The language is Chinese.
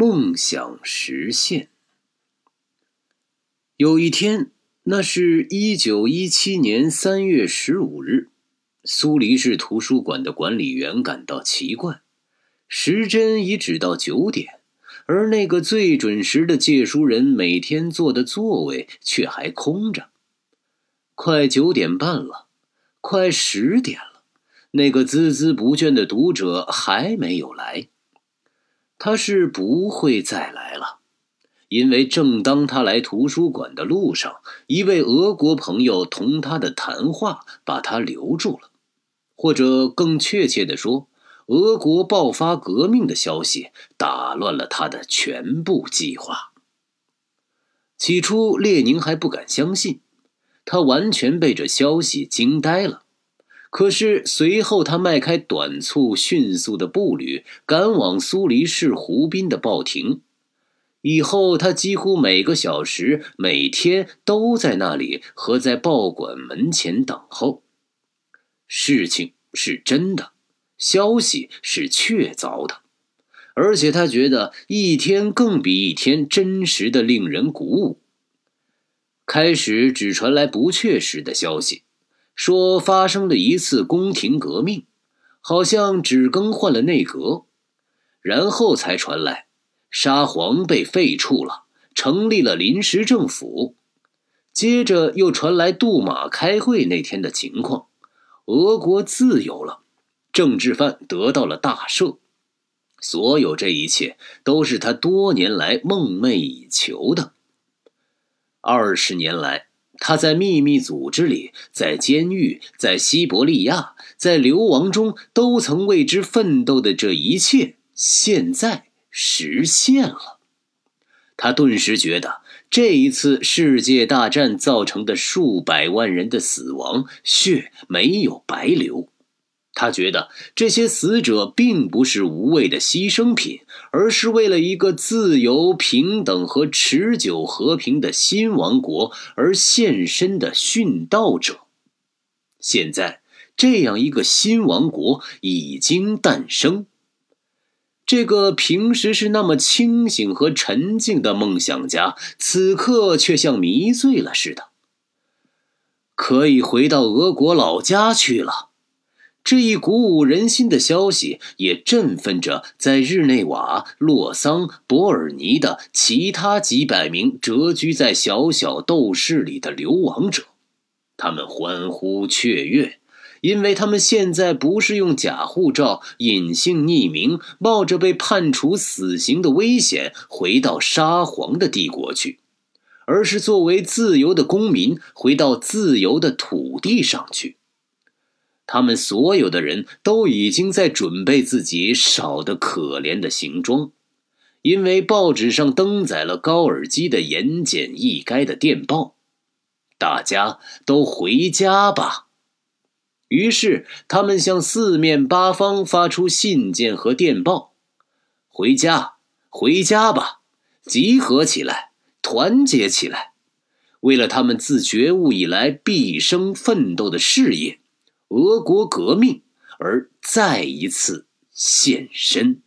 梦想实现。有一天，那是一九一七年三月十五日，苏黎世图书馆的管理员感到奇怪，时针已指到九点，而那个最准时的借书人每天坐的座位却还空着。快九点半了，快十点了。那个孜孜不倦的读者还没有来，他是不会再来了，因为正当他来图书馆的路上，一位俄国朋友同他的谈话把他留住了，或者更确切的说，俄国爆发革命的消息打乱了他的全部计划。起初，列宁还不敢相信，他完全被这消息惊呆了。可是随后，他迈开短促、迅速的步履，赶往苏黎世湖滨的报亭。以后，他几乎每个小时、每天都在那里和在报馆门前等候。事情是真的，消息是确凿的，而且他觉得一天更比一天真实的令人鼓舞。开始只传来不确实的消息。说发生了一次宫廷革命，好像只更换了内阁，然后才传来沙皇被废黜了，成立了临时政府。接着又传来杜马开会那天的情况，俄国自由了，政治犯得到了大赦。所有这一切都是他多年来梦寐以求的。二十年来。他在秘密组织里，在监狱，在西伯利亚，在流亡中，都曾为之奋斗的这一切，现在实现了。他顿时觉得，这一次世界大战造成的数百万人的死亡，血没有白流。他觉得这些死者并不是无谓的牺牲品，而是为了一个自由、平等和持久和平的新王国而献身的殉道者。现在，这样一个新王国已经诞生。这个平时是那么清醒和沉静的梦想家，此刻却像迷醉了似的，可以回到俄国老家去了。这一鼓舞人心的消息也振奋着在日内瓦、洛桑、伯尔尼的其他几百名蛰居在小小斗室里的流亡者，他们欢呼雀跃，因为他们现在不是用假护照、隐姓匿名，冒着被判处死刑的危险回到沙皇的帝国去，而是作为自由的公民回到自由的土地上去。他们所有的人都已经在准备自己少得可怜的行装，因为报纸上登载了高尔基的言简意赅的电报。大家都回家吧。于是他们向四面八方发出信件和电报：“回家，回家吧！集合起来，团结起来，为了他们自觉悟以来毕生奋斗的事业。”俄国革命，而再一次现身。